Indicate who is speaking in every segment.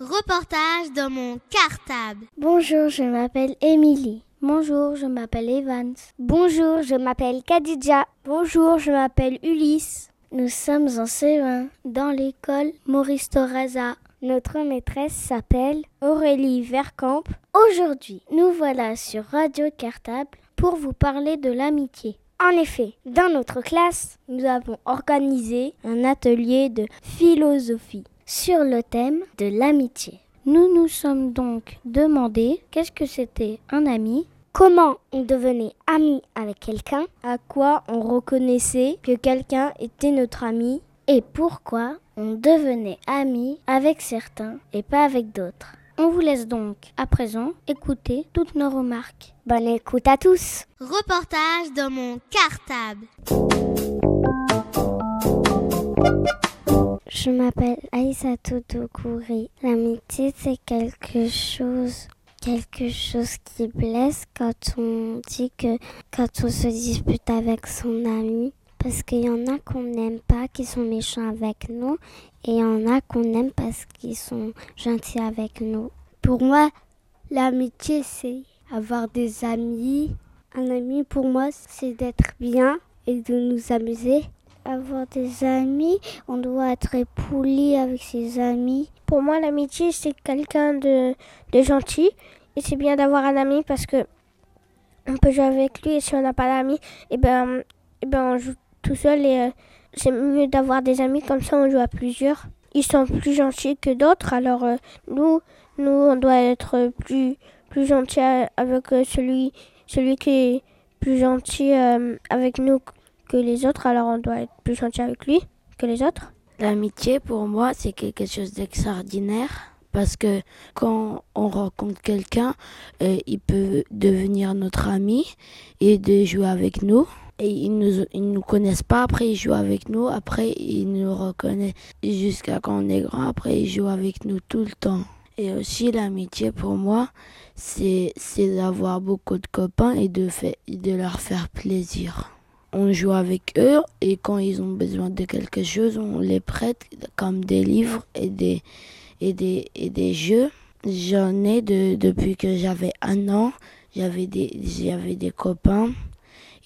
Speaker 1: Reportage dans mon cartable.
Speaker 2: Bonjour, je m'appelle Émilie. Bonjour, je m'appelle Evans.
Speaker 3: Bonjour, je m'appelle Kadidja.
Speaker 4: Bonjour, je m'appelle Ulysse.
Speaker 2: Nous sommes en C1 dans l'école Maurice Toraza.
Speaker 3: Notre maîtresse s'appelle
Speaker 4: Aurélie Vercamp.
Speaker 2: Aujourd'hui, nous voilà sur Radio Cartable pour vous parler de l'amitié.
Speaker 3: En effet, dans notre classe,
Speaker 4: nous avons organisé un atelier de philosophie
Speaker 2: sur le thème de l'amitié. Nous nous sommes donc demandé qu'est-ce que c'était un ami,
Speaker 3: comment on devenait ami avec quelqu'un,
Speaker 4: à quoi on reconnaissait que quelqu'un était notre ami
Speaker 2: et pourquoi on devenait ami avec certains et pas avec d'autres. On vous laisse donc à présent écouter toutes nos remarques.
Speaker 3: Bonne écoute à tous.
Speaker 1: Reportage dans mon cartable.
Speaker 5: Je m'appelle Aïssatou Doukouri. L'amitié, c'est quelque chose, quelque chose qui blesse quand on dit que, quand on se dispute avec son ami. Parce qu'il y en a qu'on n'aime pas, qui sont méchants avec nous, et il y en a qu'on aime parce qu'ils sont gentils avec nous.
Speaker 6: Pour moi, l'amitié, c'est avoir des amis. Un ami, pour moi, c'est d'être bien et de nous amuser
Speaker 5: avoir des amis, on doit être poli avec ses amis.
Speaker 7: Pour moi, l'amitié, c'est quelqu'un de, de gentil. Et c'est bien d'avoir un ami parce que on peut jouer avec lui. Et si on n'a pas d'amis, et eh ben, et eh ben, on joue tout seul. Et euh, c'est mieux d'avoir des amis. Comme ça, on joue à plusieurs. Ils sont plus gentils que d'autres. Alors, euh, nous, on doit être plus, plus gentil avec euh, celui, qui est plus gentil avec nous que les autres, alors on doit être plus gentil avec lui que les autres.
Speaker 8: L'amitié, pour moi, c'est quelque chose d'extraordinaire parce que quand on rencontre quelqu'un, il peut devenir notre ami et de jouer avec nous. Et ils nous, ils nous connaissent pas, après ils jouent avec nous, après ils nous reconnaissent jusqu'à quand on est grand, après ils jouent avec nous tout le temps. Et aussi l'amitié pour moi, c'est d'avoir beaucoup de copains et de, fait, de leur faire plaisir on joue avec eux et quand ils ont besoin de quelque chose, on les prête comme des livres et des, et des, et des jeux. J'en ai de, depuis que j'avais un an. J'avais des, j'avais des copains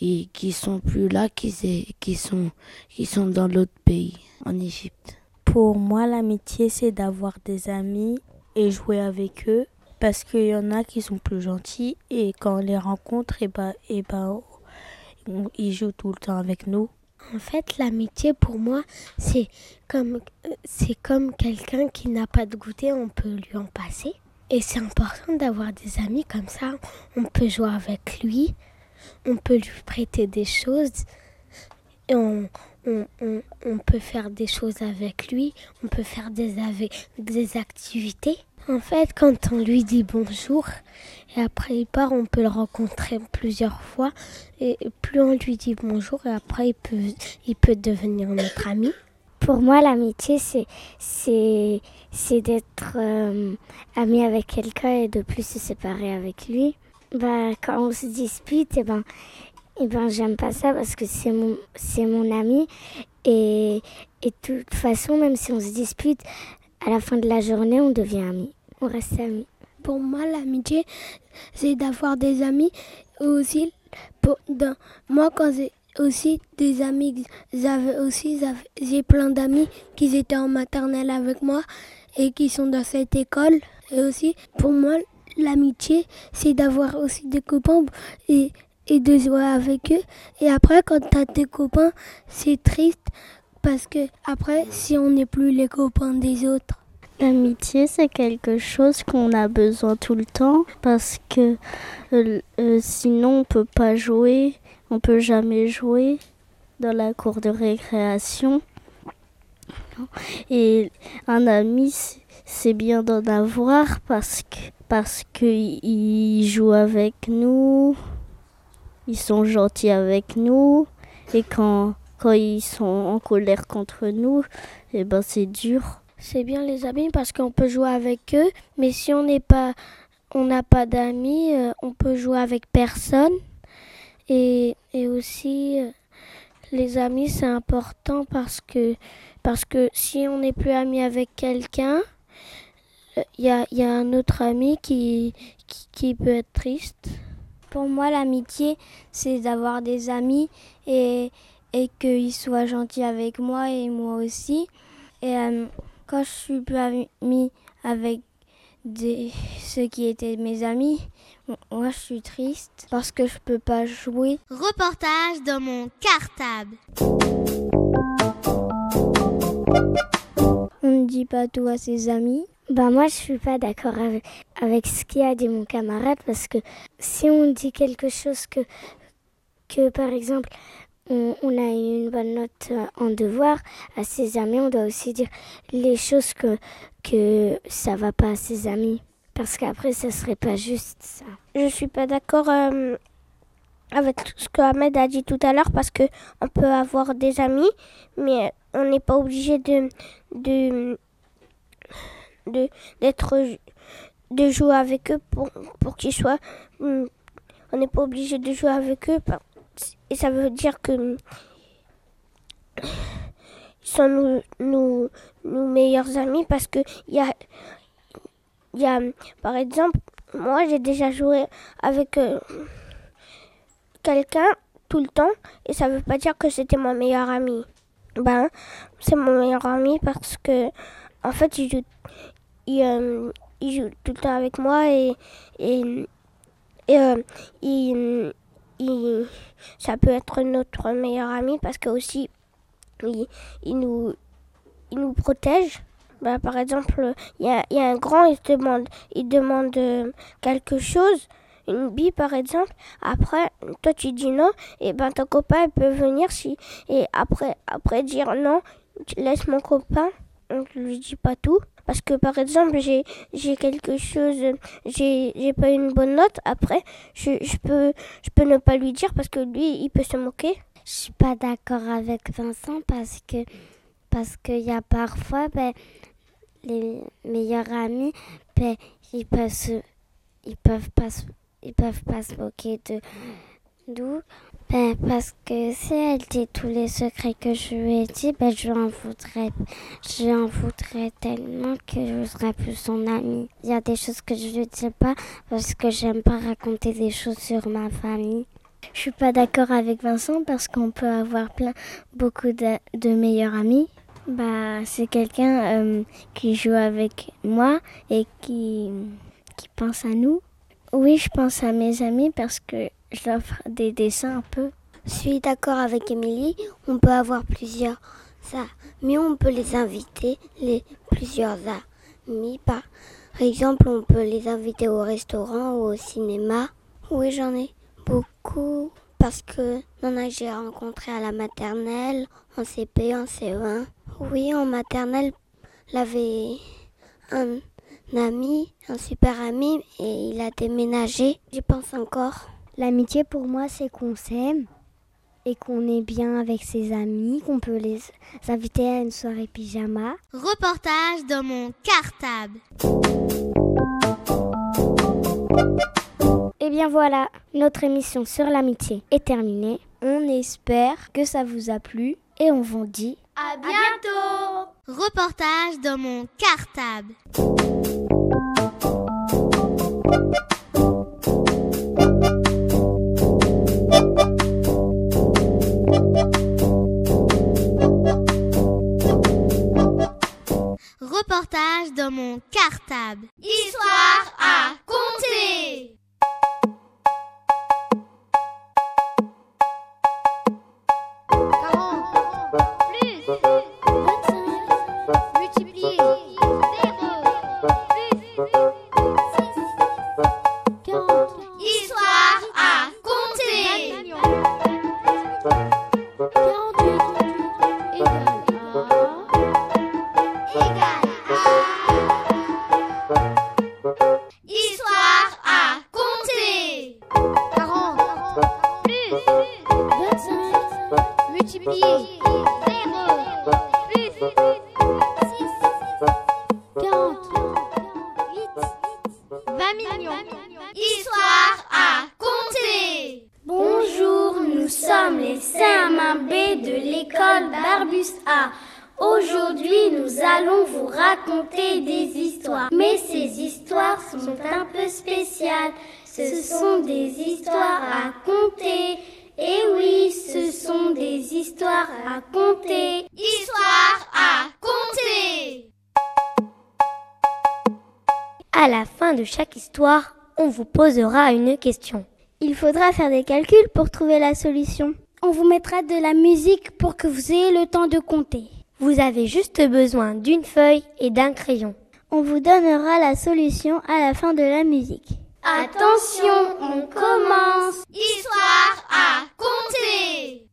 Speaker 8: et qui sont plus là, qui, qui, sont, qui sont dans l'autre pays, en Égypte.
Speaker 4: Pour moi, l'amitié, c'est d'avoir des amis et jouer avec eux parce qu'il y en a qui sont plus gentils et quand on les rencontre, et bah, et bah, il joue tout le temps avec nous.
Speaker 6: En fait, l'amitié pour moi, c'est comme c'est comme quelqu'un qui n'a pas de goûter, on peut lui en passer. Et c'est important d'avoir des amis comme ça. On peut jouer avec lui, on peut lui prêter des choses, et on, on, on, peut faire des choses avec lui, on peut faire des, des activités. En fait, quand on lui dit bonjour et après il part, on peut le rencontrer plusieurs fois. Et plus on lui dit bonjour et après il peut, il peut devenir notre ami.
Speaker 5: Pour moi, l'amitié, c'est, c'est, c'est d'être euh, ami avec quelqu'un et de plus se séparer avec lui. Bah, quand on se dispute, et eh ben, et eh ben, j'aime pas ça parce que c'est mon, c'est mon ami. Et, et de toute façon, même si on se dispute, à la fin de la journée, on devient amis on reste amis.
Speaker 6: Pour moi, l'amitié, c'est d'avoir des amis aussi. Pour, moi, quand j'ai aussi des amis, j'avais aussi j'ai plein d'amis qui étaient en maternelle avec moi et qui sont dans cette école. Et aussi, pour moi, l'amitié, c'est d'avoir aussi des copains et, de jouer avec eux. Et après, quand tu as des copains, c'est triste parce que après, si on n'est plus les copains des autres,
Speaker 9: L'amitié, c'est quelque chose qu'on a besoin tout le temps parce que euh, euh, sinon on peut pas jouer, on peut jamais jouer dans la cour de récréation. Et un ami,
Speaker 10: c'est bien d'en avoir parce que parce qu'ils jouent avec nous, ils sont gentils avec nous et quand quand ils sont en colère contre nous, eh ben c'est dur.
Speaker 7: C'est bien les amis parce qu'on peut jouer avec eux, mais si on n'est pas on n'a pas d'amis, euh, on peut jouer avec personne. Et, et aussi, euh, les amis, c'est important parce que, parce que si on n'est plus ami avec quelqu'un, il y, y, a un autre ami qui, qui, qui peut être triste.
Speaker 4: Pour moi, l'amitié, c'est d'avoir des amis et, et qu'ils soient gentils avec moi et moi aussi. Et euh, quand je suis plus amie avec des, ceux qui étaient mes amis, moi je suis triste parce que je peux pas jouer.
Speaker 1: Reportage dans mon cartable.
Speaker 4: On ne dit pas tout à ses amis.
Speaker 5: Bah moi je suis pas d'accord avec, avec ce qu'a dit mon camarade parce que si on dit quelque chose que, que par exemple on, on a une bonne note en devoir à ses amis, on doit aussi dire les choses que, que ça va pas à ses amis. Parce qu'après, ça serait pas juste ça.
Speaker 7: Je suis pas d'accord euh, avec ce que Ahmed a dit tout à l'heure parce que on peut avoir des amis, mais on n'est pas obligé de de de d'être de jouer avec eux pour pour qu'ils soient on n'est pas obligé de jouer avec eux et ça veut dire que ils sont nos, meilleurs amis parce que il y a y a, par exemple, moi j'ai déjà joué avec euh, quelqu'un tout le temps et ça veut pas dire que c'était mon meilleur ami. Ben, c'est mon meilleur ami parce que, en fait, il joue, il, euh, il joue tout le temps avec moi et, et, et euh, il, il, ça peut être notre meilleur ami parce que aussi, il, il, nous, il nous protège. Bah, par exemple, il y a, y a, un grand, il demande, il demande euh, quelque chose, une bille par exemple. Après, toi tu dis non, et ben ton copain peut venir si et après après dire non, tu laisses mon copain. Je lui dis pas tout parce que par exemple j'ai j'ai quelque chose, j'ai j'ai pas une bonne note. Après, je, je peux je peux ne pas lui dire parce que lui il peut se moquer.
Speaker 5: Je suis pas d'accord avec Vincent parce que parce qu'il y a parfois ben, les meilleurs amis, ben, ils peuvent ils peuvent pas, ils peuvent pas se moquer de d'où ben, parce que si elle dit tous les secrets que je lui ai dit, ben, je en voudrais, je en voudrais tellement que je serais plus son amie. Il y a des choses que je lui dis pas parce que j'aime pas raconter des choses sur ma famille.
Speaker 4: Je suis pas d'accord avec Vincent parce qu'on peut avoir plein, beaucoup de, meilleurs amis bah, c'est quelqu'un euh, qui joue avec moi et qui, qui pense à nous. Oui, je pense à mes amis parce que je ferai des dessins un peu.
Speaker 5: Je suis d'accord avec Émilie, on peut avoir plusieurs amis, on peut les inviter, les plusieurs amis. Par exemple, on peut les inviter au restaurant ou au cinéma. Oui, j'en ai beaucoup parce que non, j'ai rencontré à la maternelle, en CP, en CE1. Oui, en maternelle, j'avais un ami, un super ami, et il a déménagé. J'y pense encore.
Speaker 4: L'amitié pour moi, c'est qu'on s'aime et qu'on est bien avec ses amis, qu'on peut les inviter à une soirée pyjama.
Speaker 1: Reportage dans mon cartable.
Speaker 4: Et bien voilà, notre émission sur l'amitié est terminée. On espère que ça vous a plu et on vous dit
Speaker 1: à bientôt Reportage dans mon cartable. reportage dans mon cartable. Histoire à compter.
Speaker 3: Plus? Posera une question.
Speaker 11: Il faudra faire des calculs pour trouver la solution.
Speaker 10: On vous mettra de la musique pour que vous ayez le temps de compter.
Speaker 3: Vous avez juste besoin d'une feuille et d'un crayon.
Speaker 11: On vous donnera la solution à la fin de la musique.
Speaker 10: Attention, on commence.
Speaker 1: Histoire à compter.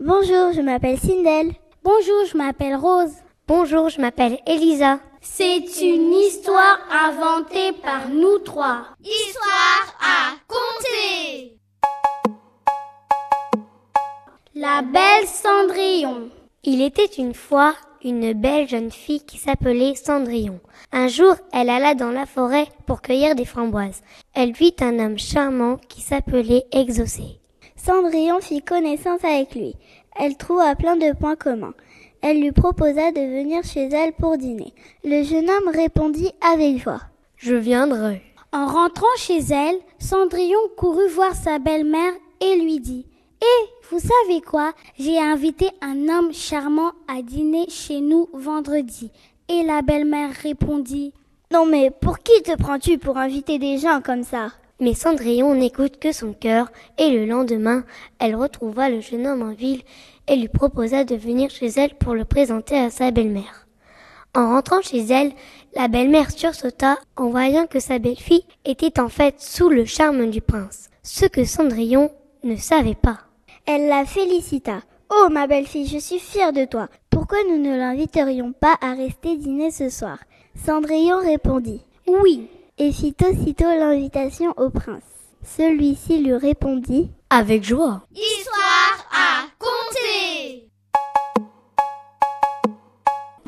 Speaker 11: Bonjour, je m'appelle Sindel.
Speaker 10: Bonjour, je m'appelle Rose.
Speaker 3: Bonjour, je m'appelle Elisa.
Speaker 10: C'est une histoire inventée par nous trois.
Speaker 1: Histoire à compter.
Speaker 10: La belle Cendrillon.
Speaker 3: Il était une fois une belle jeune fille qui s'appelait Cendrillon. Un jour, elle alla dans la forêt pour cueillir des framboises. Elle vit un homme charmant qui s'appelait Exaucé.
Speaker 11: Cendrillon fit connaissance avec lui. Elle trouva plein de points communs. Elle lui proposa de venir chez elle pour dîner. Le jeune homme répondit avec joie.
Speaker 3: Je viendrai.
Speaker 10: En rentrant chez elle, Cendrillon courut voir sa belle-mère et lui dit Eh, vous savez quoi? J'ai invité un homme charmant à dîner chez nous vendredi. Et la belle-mère répondit
Speaker 11: Non mais pour qui te prends-tu pour inviter des gens comme ça?
Speaker 3: Mais Cendrillon n'écoute que son cœur et le lendemain, elle retrouva le jeune homme en ville et lui proposa de venir chez elle pour le présenter à sa belle-mère. En rentrant chez elle, la belle-mère sursauta en voyant que sa belle-fille était en fait sous le charme du prince, ce que Cendrillon ne savait pas.
Speaker 11: Elle la félicita. Oh ma belle-fille, je suis fière de toi. Pourquoi nous ne l'inviterions pas à rester dîner ce soir? Cendrillon répondit
Speaker 10: Oui,
Speaker 11: et fit aussitôt l'invitation au prince. Celui-ci lui répondit
Speaker 3: Avec joie.
Speaker 1: Histoire à compter.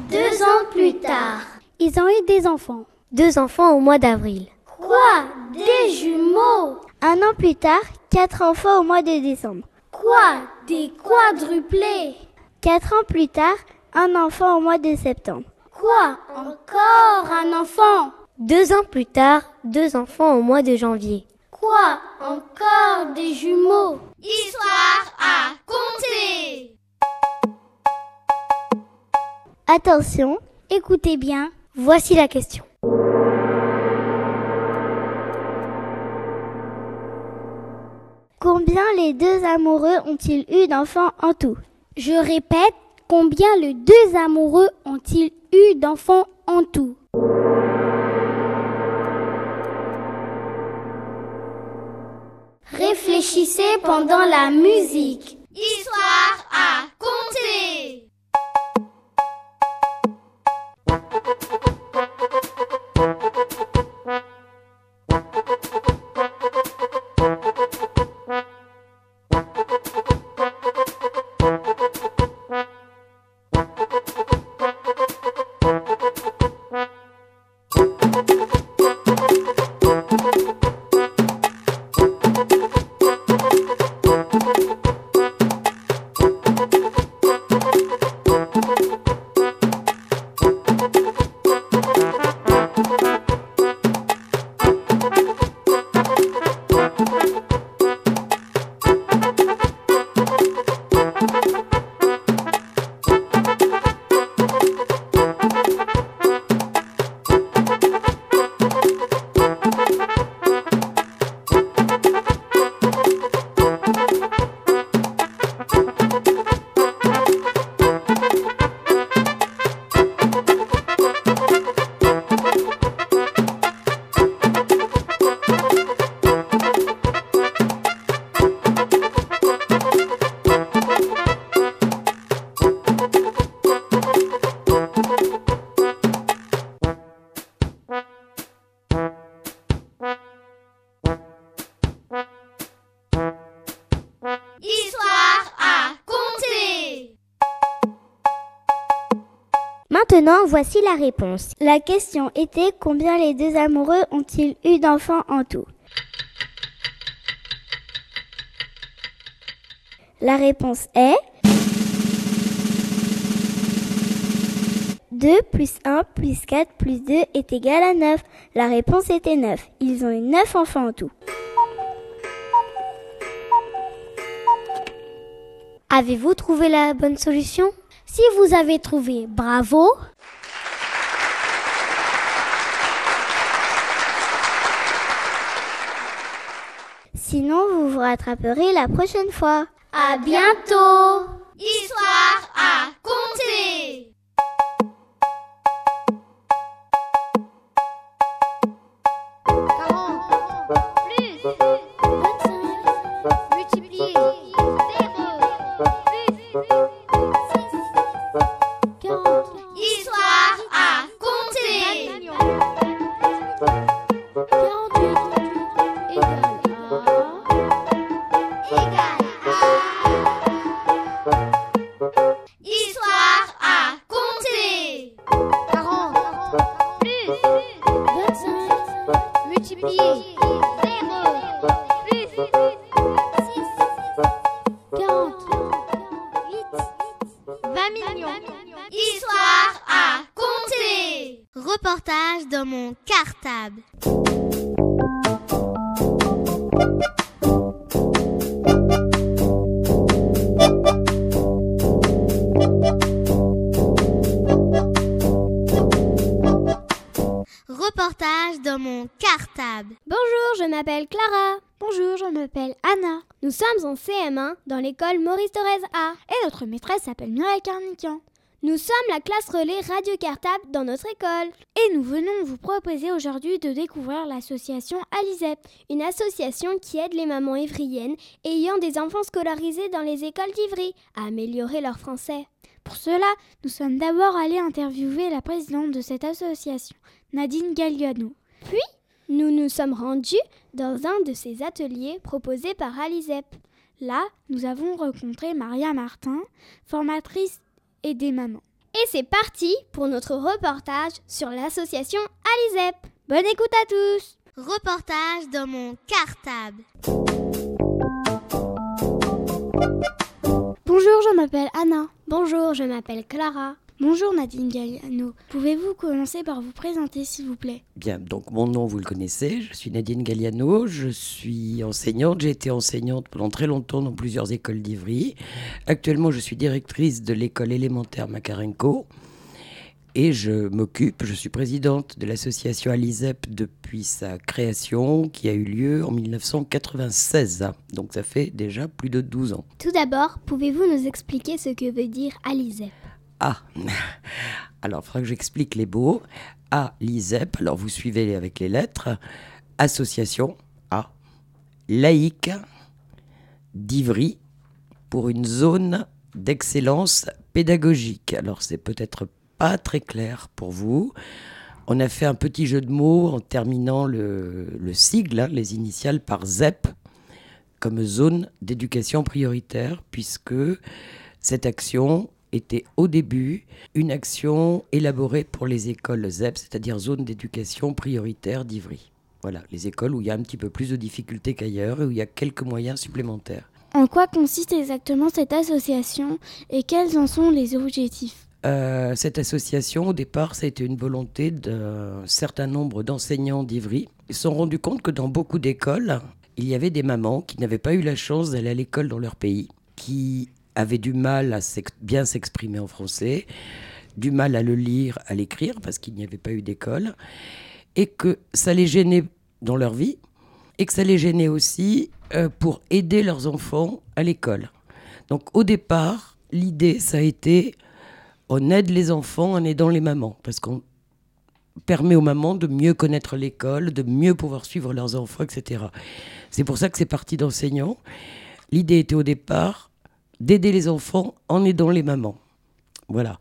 Speaker 10: deux ans plus tard, ils ont eu des enfants.
Speaker 3: Deux enfants au mois d'avril.
Speaker 10: Quoi? Des jumeaux?
Speaker 11: Un an plus tard, quatre enfants au mois de décembre.
Speaker 10: Quoi? Des quadruplés?
Speaker 11: Quatre ans plus tard, un enfant au mois de septembre.
Speaker 10: Quoi? Encore un enfant?
Speaker 3: Deux ans plus tard, deux enfants au mois de janvier.
Speaker 10: Encore des jumeaux
Speaker 1: Histoire à compter.
Speaker 11: Attention,
Speaker 10: Écoutez bien.
Speaker 3: Voici la question.
Speaker 11: combien les deux amoureux ont-ils eu d'enfants en tout?
Speaker 10: Je répète, combien les deux amoureux ont-ils eu d'enfants en tout? Réfléchissez pendant la musique.
Speaker 1: Histoire à compter.
Speaker 11: Voici la réponse. La question était combien les deux amoureux ont-ils eu d'enfants en tout? La réponse est
Speaker 5: 2 plus 1 plus 4 plus 2 est égal à 9. La réponse était 9. Ils ont eu 9 enfants en tout.
Speaker 3: Avez-vous trouvé la bonne solution?
Speaker 11: Si vous avez trouvé, bravo.
Speaker 5: Sinon, vous vous rattraperez la prochaine fois.
Speaker 11: À bientôt.
Speaker 1: Histoire à compter.
Speaker 12: Et notre maîtresse s'appelle Mireille Carnican. Nous sommes la classe relais Radio Cartable dans notre école. Et nous venons vous proposer aujourd'hui de découvrir l'association Alizep, une association qui aide les mamans ivriennes ayant des enfants scolarisés dans les écoles d'Ivry à améliorer leur français. Pour cela, nous sommes d'abord allés interviewer la présidente de cette association, Nadine Galliano. Puis, nous nous sommes rendus dans un de ces ateliers proposés par Alizep. Là, nous avons rencontré Maria Martin, formatrice et des mamans. Et c'est parti pour notre reportage sur l'association Alizep. Bonne écoute à tous
Speaker 1: Reportage dans mon cartable.
Speaker 12: Bonjour, je m'appelle Anna. Bonjour, je m'appelle Clara. Bonjour Nadine Galliano. Pouvez-vous commencer par vous présenter s'il vous plaît?
Speaker 13: Bien, donc mon nom vous le connaissez, je suis Nadine Galliano, je suis enseignante, j'ai été enseignante pendant très longtemps dans plusieurs écoles d'Ivry. Actuellement je suis directrice de l'école élémentaire Makarenko et je m'occupe, je suis présidente de l'association Alizep depuis sa création qui a eu lieu en 1996, donc ça fait déjà plus de 12 ans.
Speaker 12: Tout d'abord, pouvez-vous nous expliquer ce que veut dire Alizep?
Speaker 13: Alors il faudra que j'explique les mots. A, l'ISEP, alors vous suivez avec les lettres. Association, A. Laïque d'Ivry pour une zone d'excellence pédagogique. Alors c'est peut-être pas très clair pour vous. On a fait un petit jeu de mots en terminant le, le sigle, hein, les initiales par ZEP, comme zone d'éducation prioritaire, puisque cette action était au début une action élaborée pour les écoles ZEP, c'est-à-dire zone d'éducation prioritaire d'Ivry. Voilà, les écoles où il y a un petit peu plus de difficultés qu'ailleurs et où il y a quelques moyens supplémentaires.
Speaker 12: En quoi consiste exactement cette association et quels en sont les objectifs?
Speaker 13: Euh, cette association, au départ, ça a été une volonté d'un certain nombre d'enseignants d'Ivry. Ils se sont rendus compte que dans beaucoup d'écoles, il y avait des mamans qui n'avaient pas eu la chance d'aller à l'école dans leur pays, qui avaient du mal à bien s'exprimer en français, du mal à le lire, à l'écrire, parce qu'il n'y avait pas eu d'école, et que ça les gênait dans leur vie, et que ça les gênait aussi euh, pour aider leurs enfants à l'école. Donc au départ, l'idée, ça a été, on aide les enfants en aidant les mamans, parce qu'on permet aux mamans de mieux connaître l'école, de mieux pouvoir suivre leurs enfants, etc. C'est pour ça que c'est parti d'enseignants. L'idée était au départ d'aider les enfants en aidant les mamans. Voilà.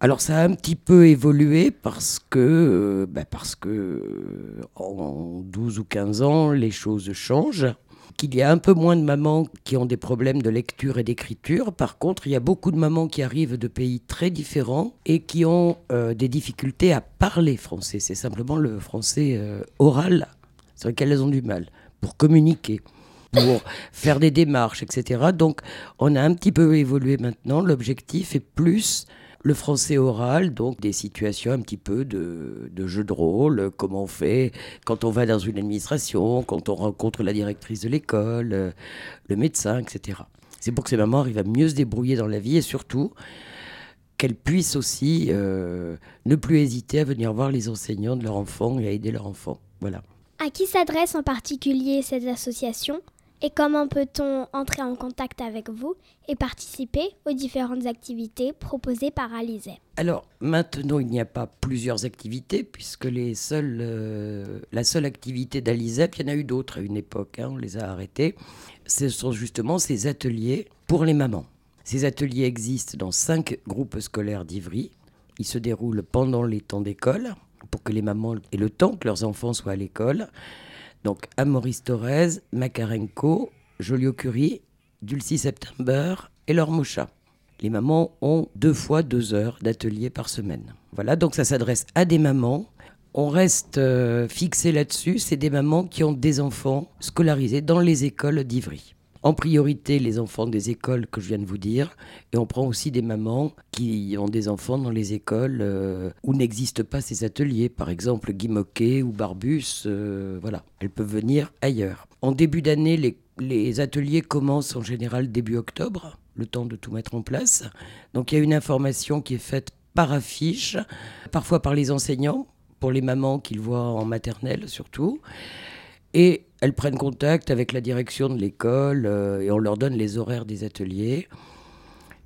Speaker 13: Alors ça a un petit peu évolué parce que, euh, bah, parce que euh, en 12 ou 15 ans, les choses changent. Qu'il y a un peu moins de mamans qui ont des problèmes de lecture et d'écriture. Par contre, il y a beaucoup de mamans qui arrivent de pays très différents et qui ont euh, des difficultés à parler français. C'est simplement le français oral sur lequel elles ont du mal pour communiquer pour faire des démarches, etc. Donc, on a un petit peu évolué maintenant. L'objectif est plus Le français oral, donc des situations un petit peu de, jeu de rôle, comment on fait quand on va dans une administration, quand on rencontre la directrice de l'école, euh, le médecin, etc. C'est pour que ces mamans arrivent à mieux se débrouiller dans la vie et surtout qu'elles puissent aussi euh, ne plus hésiter à venir voir les enseignants de leur enfant et à aider leur enfant. Voilà.
Speaker 12: À qui s'adresse en particulier cette association? Et comment peut-on entrer en contact avec vous et participer aux différentes activités proposées par Alizep
Speaker 13: Alors maintenant, il n'y a pas plusieurs activités puisque euh, la seule activité d'Alizep, il y en a eu d'autres à une époque, hein, on les a arrêtées. Ce sont justement ces ateliers pour les mamans. Ces ateliers existent dans cinq groupes scolaires d'Ivry. Ils se déroulent pendant les temps d'école pour que les mamans aient le temps que leurs enfants soient à l'école. Donc Maurice Thorez, Makarenko, Joliot-Curie, Dulcie September et leur Moucha. Les mamans ont deux fois deux heures d'atelier par semaine. Voilà, donc ça s'adresse à des mamans. On reste euh, fixé là-dessus, c'est des mamans qui ont des enfants scolarisés dans les écoles d'Ivry en priorité les enfants des écoles que je viens de vous dire, et on prend aussi des mamans qui ont des enfants dans les écoles euh, où n'existent pas ces ateliers, par exemple Guy ou Barbus, euh, voilà, elles peuvent venir ailleurs. En début d'année, les, les ateliers commencent en général début octobre, le temps de tout mettre en place. Donc il y a une information qui est faite par affiche, parfois par les enseignants, pour les mamans qu'ils voient en maternelle surtout. Et elles prennent contact avec la direction de l'école euh, et on leur donne les horaires des ateliers.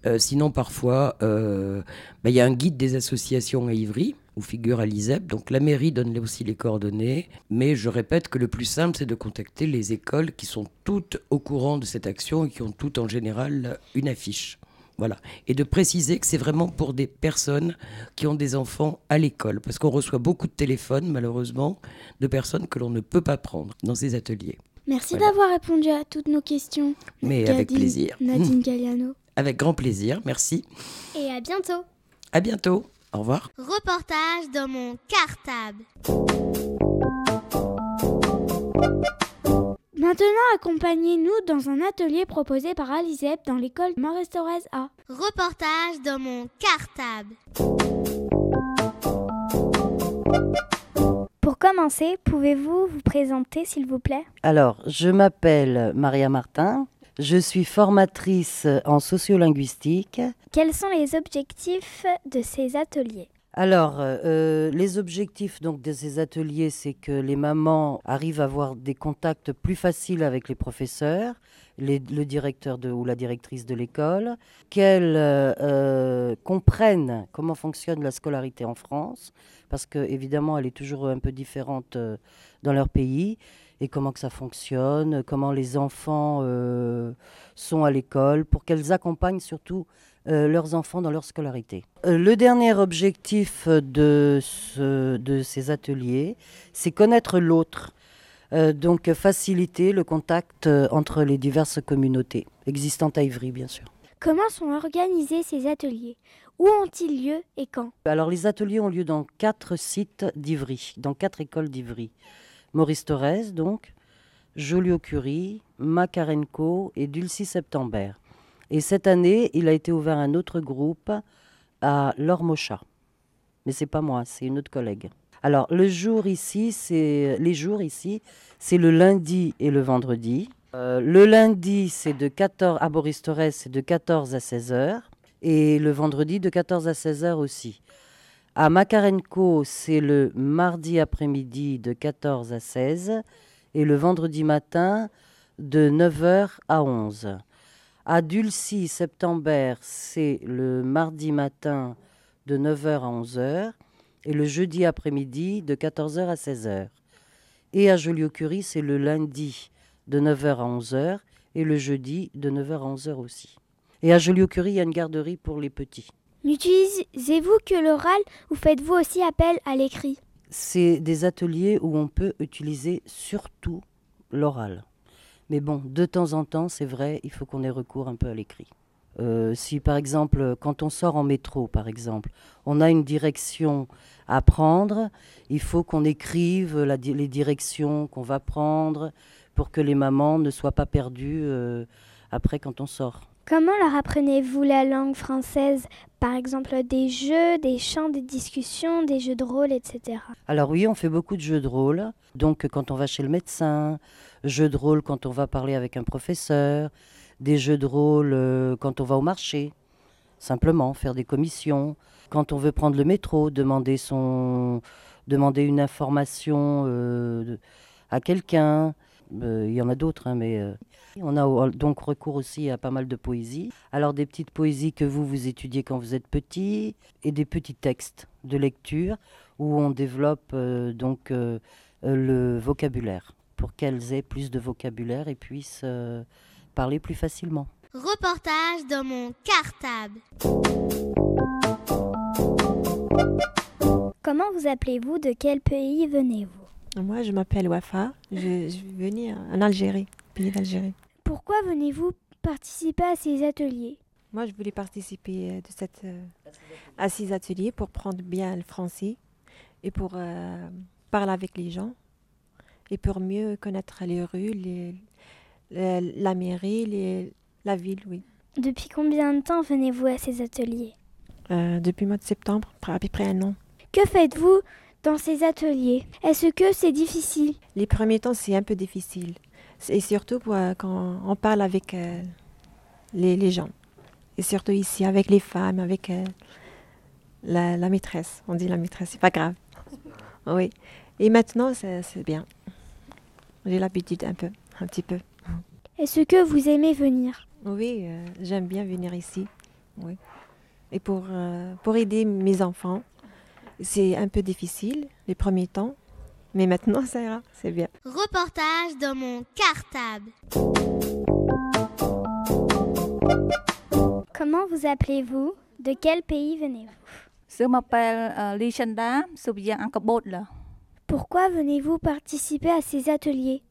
Speaker 13: Euh, sinon, parfois, euh, bah, il y a un guide des associations à Ivry, où figure Alizep. Donc la mairie donne aussi les coordonnées. Mais je répète que le plus simple, c'est de contacter les écoles qui sont toutes au courant de cette action et qui ont toutes en général une affiche. Voilà. Et de préciser que c'est vraiment pour des personnes qui ont des enfants à l'école. Parce qu'on reçoit beaucoup de téléphones, malheureusement, de personnes que l'on ne peut pas prendre dans ces ateliers.
Speaker 12: Merci d'avoir répondu à toutes nos questions.
Speaker 13: Mais avec plaisir.
Speaker 12: Nadine Galliano.
Speaker 13: Avec grand plaisir, merci.
Speaker 12: Et à bientôt.
Speaker 13: À bientôt. Au revoir.
Speaker 1: Reportage dans mon cartable.
Speaker 12: Maintenant, accompagnez-nous dans un atelier proposé par Alizep dans l'école Thorez A.
Speaker 1: Reportage dans mon cartable.
Speaker 12: Pour commencer, pouvez-vous vous présenter s'il vous plaît?
Speaker 14: Alors, je m'appelle Maria Martin. Je suis formatrice en sociolinguistique.
Speaker 12: Quels sont les objectifs de ces ateliers?
Speaker 14: Alors, euh, les objectifs donc de ces ateliers, c'est que les mamans arrivent à avoir des contacts plus faciles avec les professeurs, le directeur ou la directrice de l'école, qu'elles euh, euh, comprennent comment fonctionne la scolarité en France, parce que évidemment, elle est toujours un peu différente dans leur pays et comment que ça fonctionne, comment les enfants sont à l'école, pour qu'elles accompagnent surtout euh, leurs enfants dans leur scolarité. Euh, le dernier objectif de, de ces ateliers, c'est connaître l'autre. Euh, donc faciliter le contact entre les diverses communautés existantes à Ivry, bien sûr.
Speaker 12: Comment sont organisés ces ateliers? Où ont-ils lieu et quand?
Speaker 14: Alors les ateliers ont lieu dans quatre sites d'Ivry, dans quatre écoles d'Ivry. Maurice Thorez, donc, Joliot-Curie, Makarenko et Dulcie September. Et cette année, il a été ouvert un autre groupe à Lormocha. Mais c'est pas moi, c'est une autre collègue. Alors, le jour ici, c'est les jours ici, c'est le lundi et le vendredi. Euh, le lundi, c'est de 14 à Boris Torres, c'est de 14 à 16 heures. Et le vendredi, de 14 à 16 heures aussi. À Makarenko, c'est le mardi après-midi de 14 à 16 et le vendredi matin de 9h à 11. À Dulcie, September, c'est le mardi matin de 9h à 11h et le jeudi après-midi de 14h à 16h. Et à Joliot-Curie, c'est le lundi de 9h à 11h et le jeudi de 9h à 11h aussi. Et à Joliot-Curie, il y a une garderie pour les petits.
Speaker 12: N'utilisez-vous que l'oral ou faites-vous aussi appel à l'écrit?
Speaker 14: C'est des ateliers où on peut utiliser surtout l'oral. Mais bon, de temps en temps, c'est vrai, il faut qu'on ait recours un peu à l'écrit. Euh, si par exemple, quand on sort en métro, par exemple, on a une direction à prendre, il faut qu'on écrive les directions qu'on va prendre pour que les mamans ne soient pas perdues euh, après quand on sort.
Speaker 12: Comment leur apprenez-vous la langue française? Par exemple, des jeux, des chants, des discussions, des jeux de rôle, etc.
Speaker 14: Alors oui, on fait beaucoup de jeux de rôle. Donc quand on va chez le médecin, jeux de rôle quand on va parler avec un professeur, des jeux de rôle euh, quand on va au marché, simplement faire des commissions. Quand on veut prendre le métro, demander, son, demander une information euh, à quelqu'un. Euh, il y en a d'autres, hein, mais on a donc recours aussi à pas mal de poésie. Alors des petites poésies que vous, vous étudiez quand vous êtes petit, et des petits textes de lecture où on développe donc le vocabulaire pour qu'elles aient plus de vocabulaire et puissent parler plus facilement.
Speaker 1: Reportage dans mon cartable.
Speaker 12: Comment vous appelez-vous? De quel pays venez-vous?
Speaker 15: Moi, je m'appelle Wafa. Je, je venir en Algérie, pays d'Algérie.
Speaker 12: Pourquoi venez-vous participer à ces ateliers?
Speaker 15: Moi, je voulais participer de cette, euh, à ces ateliers pour prendre bien le français et pour euh, parler avec les gens et pour mieux connaître les rues, les, la mairie, la ville, oui.
Speaker 12: Depuis combien de temps venez-vous à ces ateliers?
Speaker 15: Euh, Depuis le mois de septembre, à peu près un an.
Speaker 12: Que faites-vous dans ces ateliers? Est-ce que c'est difficile?
Speaker 15: Les premiers temps, c'est un peu difficile. Et surtout euh, quand on parle avec euh, les, gens. Et surtout ici, avec les femmes, avec la, la, maîtresse. On dit la maîtresse, c'est pas grave. oui. Et maintenant, c'est bien. J'ai l'habitude un peu, un petit peu.
Speaker 12: Est-ce que vous aimez venir?
Speaker 15: Oui, euh, j'aime bien venir ici. Oui. Et pour, euh, pour aider mes enfants, c'est un peu difficile les premiers temps, mais maintenant ça ira, c'est bien.
Speaker 1: Reportage dans mon cartable.
Speaker 12: Comment vous appelez-vous? De quel pays venez-vous?
Speaker 16: Je m'appelle uh, Lichanda,
Speaker 12: Pourquoi venez-vous participer à ces ateliers?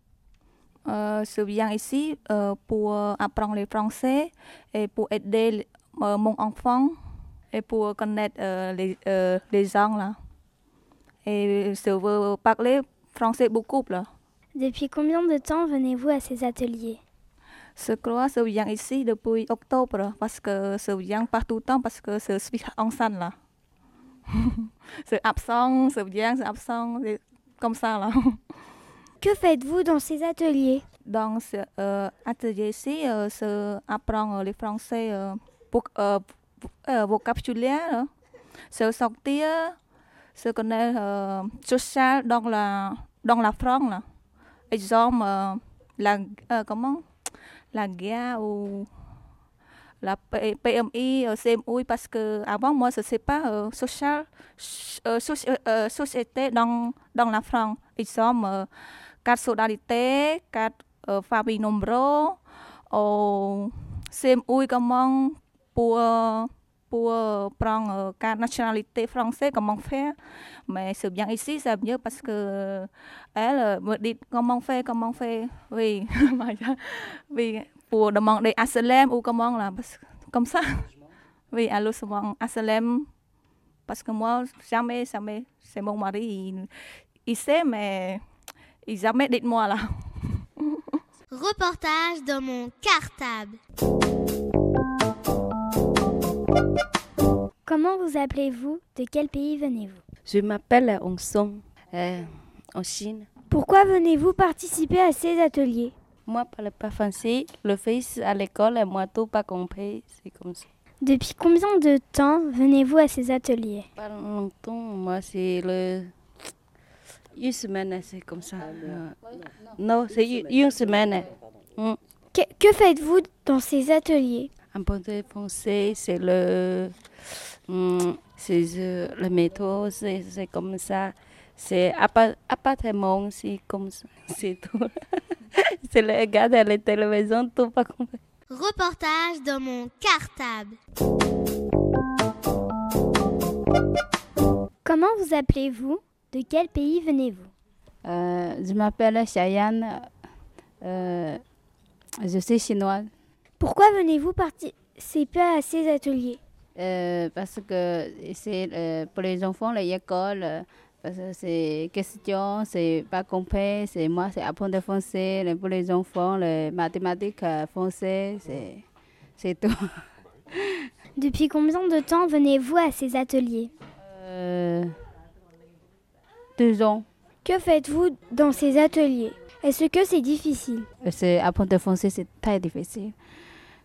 Speaker 16: Euh, ce vient ici euh, pour apprendre le français et pour aider euh, mon enfant et pour connaître euh, les, euh, les gens là. Et je veux parler français beaucoup là.
Speaker 12: Depuis combien de temps venez-vous à ces ateliers?
Speaker 16: Je crois que je viens ici depuis octobre parce que je viens partout temps parce que je suis enceinte là. c'est absent, je viens, c'est absent, comme ça là.
Speaker 12: Que faites-vous dans ces ateliers?
Speaker 16: Dans ces euh, ateliers-ci, euh, je apprends le français euh, pour, euh, euh, vocabulaire, se sortir, se connaître euh, social dans la, dans la France. Là. Exemple, euh, la, euh, comment la guerre ou la PMI, euh, CMUI, parce que avant moi, je ne sais pas euh, social, euh, euh, société dans, dans la France. Exemple, euh, carte solidarité, carte uh, famille nombreux, au CMUI comment pour pour prendre carte nationalité française comment faire mais c'est bien ici c'est mieux parce que elle me dit comment faire comment faire oui oui pour demander asylum ou comment là parce comme ça oui à logement asylum. Parce que moi jamais jamais c'est mon mari il, il sait mais jamais dites-moi là.
Speaker 1: Reportage dans mon cartable.
Speaker 12: Comment vous appelez-vous? De quel pays venez-vous?
Speaker 17: Je m'appelle Ong Song, euh, en Chine.
Speaker 12: Pourquoi venez-vous participer à ces ateliers?
Speaker 17: Moi, je parle pas français. Le fils à l'école, moi, tout pas compris. C'est comme ça.
Speaker 12: Depuis combien de temps venez-vous à ces ateliers?
Speaker 17: Pas longtemps. Moi, c'est le une semaine, c'est comme ça. Euh, non, c'est une semaine.
Speaker 12: Mm. Que, que faites-vous dans ces ateliers?
Speaker 17: Un peu de français, c'est le, mm, c'est le métro, c'est comme ça. C'est appartement, c'est comme ça. C'est tout. c'est le gars de la télévision, tout pas compris.
Speaker 1: Reportage dans mon cartable.
Speaker 12: Comment vous appelez-vous? De quel pays venez-vous?
Speaker 18: Euh, Je m'appelle Cheyenne. Euh, je suis chinoise.
Speaker 12: Pourquoi venez-vous participer à ces ateliers?
Speaker 18: Euh, Parce que c'est euh, pour les enfants, l'école. Parce que c'est question, c'est pas compris. C'est moi, c'est apprendre français. Pour les enfants, les mathématiques français, c'est c'est tout.
Speaker 12: Depuis combien de temps venez-vous à ces ateliers?
Speaker 18: Euh, deux ans.
Speaker 12: Que faites-vous dans ces ateliers? Est-ce que c'est difficile?
Speaker 18: C'est apprendre le français, c'est très difficile.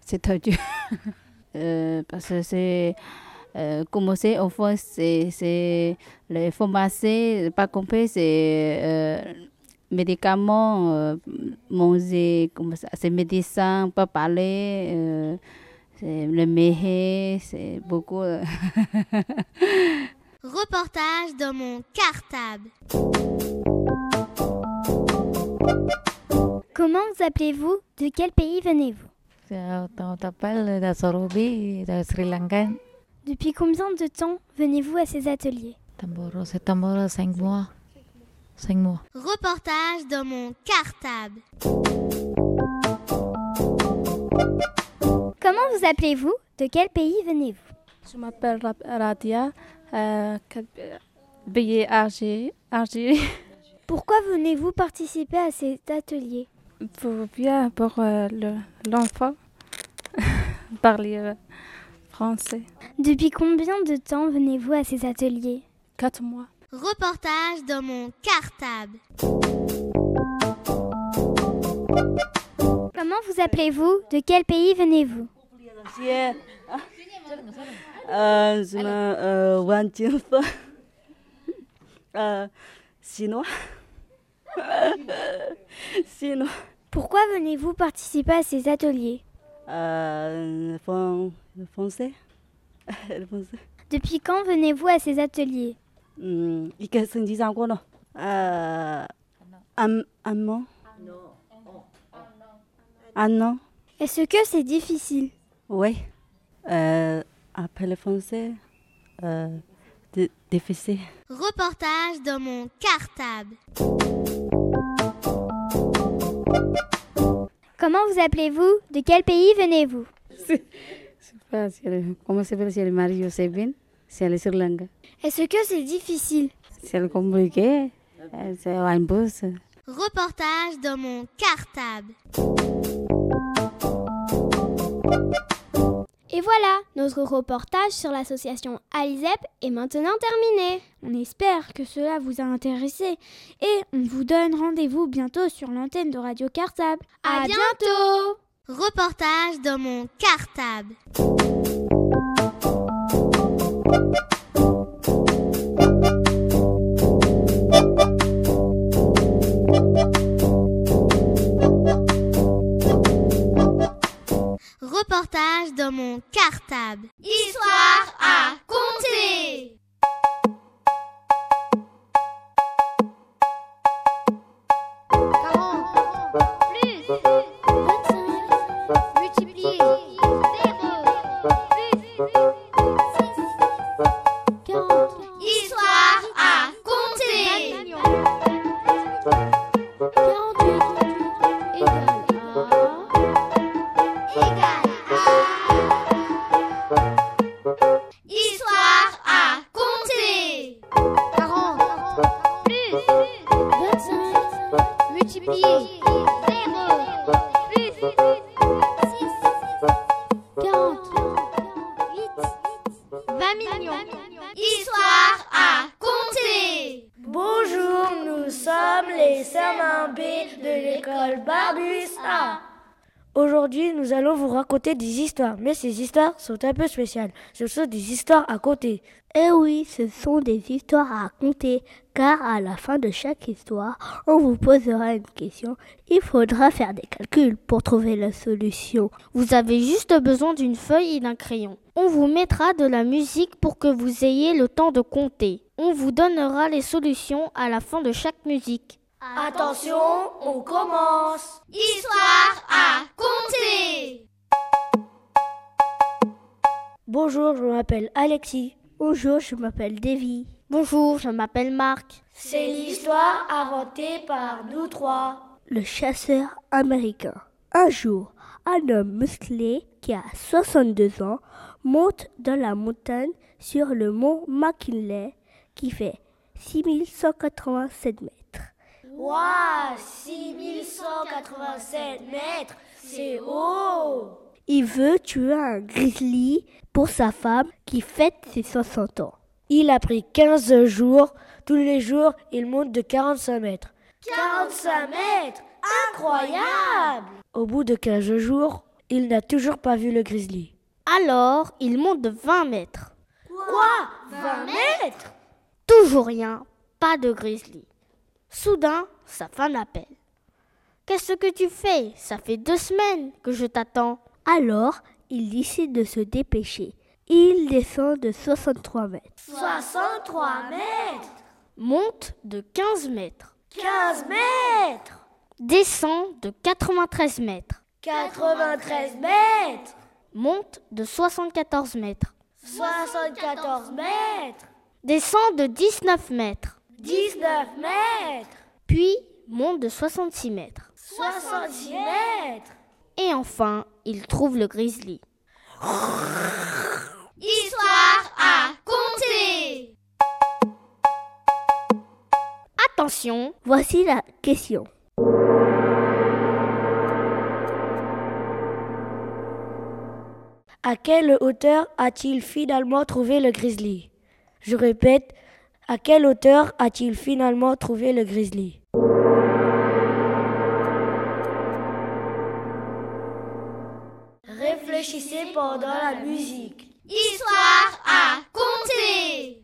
Speaker 18: C'est très dur. Euh, parce que c'est euh, commencer en France, c'est les pharmacies, pas compris, c'est euh, médicaments, euh, manger, comme ça, c'est médecin, pas parler, euh, c'est le méhé, c'est beaucoup.
Speaker 1: Reportage dans mon cartable.
Speaker 12: Comment vous appelez-vous? De quel pays venez-vous?
Speaker 19: On t'appelle de Sorobi, de Sri Lanka?
Speaker 12: Depuis combien de temps venez-vous à ces ateliers?
Speaker 19: Tamboro, c'est Tamboro, 5 mois. 5 mois.
Speaker 1: Reportage dans mon cartable.
Speaker 12: Comment vous appelez-vous? De quel pays venez-vous?
Speaker 20: Je m'appelle Ra- Radia, euh, billet Algérie.
Speaker 12: Pourquoi venez-vous participer à cet atelier
Speaker 20: Pour bien pour euh, le- l'enfant parler euh, français.
Speaker 12: Depuis combien de temps venez-vous à ces ateliers
Speaker 20: Quatre mois.
Speaker 1: Reportage dans mon cartable.
Speaker 12: Comment vous appelez-vous De quel pays venez-vous
Speaker 21: Monsieur, euh, je me euh, Wan Chien-fa. Euh, Chinois. Chinois.
Speaker 12: Pourquoi venez-vous participer à ces ateliers
Speaker 21: euh, français? français.
Speaker 12: Depuis quand venez-vous à ces ateliers?
Speaker 21: Mmh, euh, un, un an? Un an.
Speaker 12: Est-ce que c'est difficile?
Speaker 21: Oui. Euh, après le français, euh.
Speaker 1: Reportage dans mon cartable.
Speaker 12: Comment vous appelez-vous? De quel pays venez-vous?
Speaker 17: C'est comment s'appelle si elle est mariée au Sébine Si elle est sur Lanka.
Speaker 12: Est-ce que c'est difficile?
Speaker 17: Si elle est compliquée, euh, c'est un boss.
Speaker 1: Reportage dans mon cartable.
Speaker 12: Et voilà, notre reportage sur l'association Alizep est maintenant terminé. On espère que cela vous a intéressé et on vous donne rendez-vous bientôt sur l'antenne de Radio Cartable.
Speaker 1: À bientôt Reportage dans mon cartable. Dans mon cartable. Histoire à compter.
Speaker 22: Raconter des histoires, mais ces histoires sont un peu spéciales. Ce sont des histoires à compter.
Speaker 10: Eh oui, ce sont des histoires à raconter, car à la fin de chaque histoire, on vous posera une question. Il faudra faire des calculs pour trouver la solution.
Speaker 23: Vous avez juste besoin d'une feuille et d'un crayon. On vous mettra de la musique pour que vous ayez le temps de compter. On vous donnera les solutions à la fin de chaque musique.
Speaker 22: Attention, on commence.
Speaker 1: Histoire à compter.
Speaker 22: Bonjour, je m'appelle Alexis.
Speaker 10: Bonjour, je m'appelle Davy.
Speaker 23: Bonjour, je m'appelle Marc.
Speaker 22: C'est l'histoire inventée par nous trois.
Speaker 10: Le chasseur américain. Un jour, un homme musclé qui a 62 ans monte dans la montagne sur le mont McKinley qui fait 6187 mètres.
Speaker 22: Waouh, 6187 mètres, c'est haut.
Speaker 10: Il veut tuer un grizzly pour sa femme qui fête ses 60 ans. Il a pris 15 jours. Tous les jours, il monte de 45 mètres.
Speaker 22: 45 mètres? Incroyable
Speaker 10: Au bout de 15 jours, il n'a toujours pas vu le grizzly.
Speaker 23: Alors, il monte de 20 mètres.
Speaker 22: Quoi? 20 mètres?
Speaker 23: Toujours rien, pas de grizzly. Soudain, sa femme l'appelle. Qu'est-ce que tu fais? Ça fait deux semaines que je t'attends.
Speaker 10: Alors, il décide de se dépêcher. Il descend de 63 mètres.
Speaker 22: 63 mètres
Speaker 23: Monte de 15 mètres.
Speaker 22: 15 mètres
Speaker 23: Descend de 93 mètres.
Speaker 22: 93 mètres
Speaker 23: Monte de 74 mètres.
Speaker 22: 74 mètres
Speaker 23: Descend de 19 mètres.
Speaker 22: 19 mètres
Speaker 23: Puis monte de 66 mètres.
Speaker 22: 66 mètres
Speaker 23: Et enfin, il trouve le grizzly.
Speaker 1: Histoire à compter
Speaker 23: Attention,
Speaker 10: voici la question. À quelle hauteur a-t-il finalement trouvé le grizzly? Je répète, à quelle hauteur a-t-il finalement trouvé le grizzly?
Speaker 22: Réfléchissez pendant la musique.
Speaker 1: Histoire à compter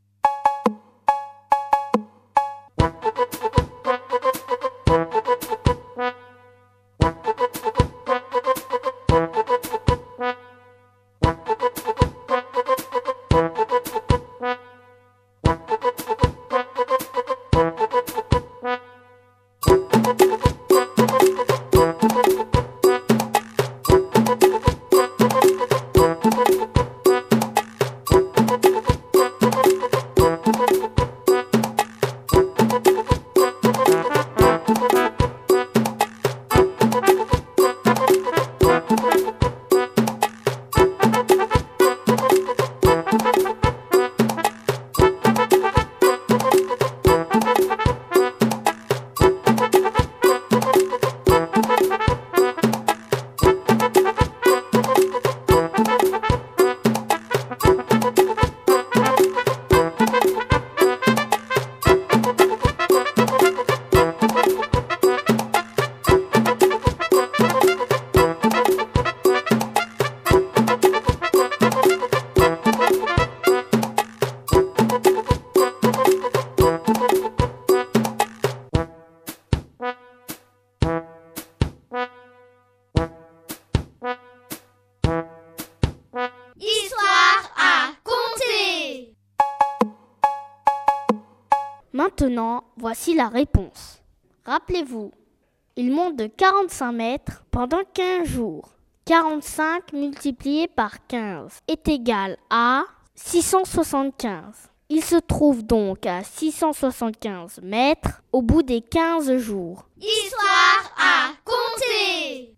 Speaker 23: 45 mètres pendant 15 jours. 45 multiplié par 15 est égal à 675. Il se trouve donc à 675 mètres au bout des 15 jours.
Speaker 1: Histoire à compter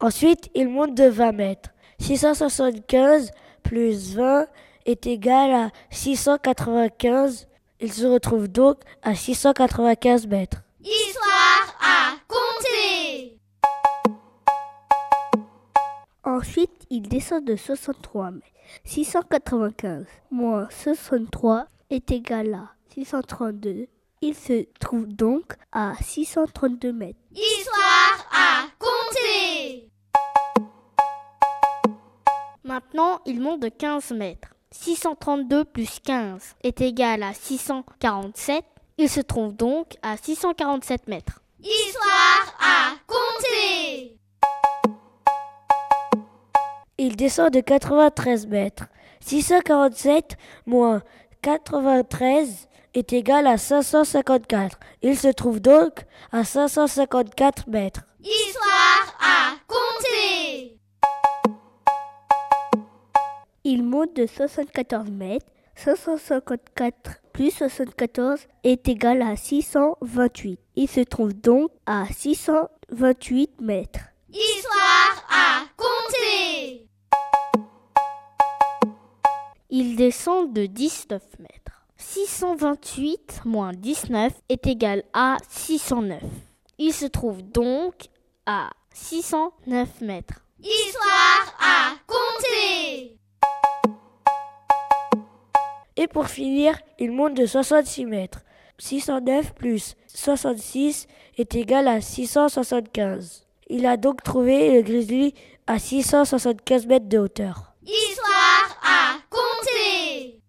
Speaker 10: Ensuite, il monte de 20 mètres. 675 plus 20 est égal à 695. Il se retrouve donc à 695 mètres.
Speaker 1: Histoire à compter
Speaker 10: Ensuite, il descend de 63 mètres. 695 moins 63 est égal à 632. Il se trouve donc à 632 mètres.
Speaker 1: Histoire à compter
Speaker 23: Maintenant, il monte de 15 mètres. 632 plus 15 est égal à 647. Il se trouve donc à 647 mètres.
Speaker 1: Histoire à compter
Speaker 10: Il descend de 93 mètres. 647 moins 93 est égal à 554. Il se trouve donc à 554 mètres.
Speaker 1: Histoire à compter
Speaker 10: Il monte de 74 mètres. 554 plus 74 est égal à 628. Il se trouve donc à 628 mètres.
Speaker 1: Histoire à compter
Speaker 23: Il descend de 19 mètres. 628 moins 19 est égal à 609. Il se trouve donc à 609 mètres.
Speaker 1: Histoire à compter
Speaker 22: Et pour finir, il monte de 66 mètres. 609 plus 66 est égal à 675. Il a donc trouvé le grizzly à 675 mètres de hauteur.
Speaker 1: Histoire à compter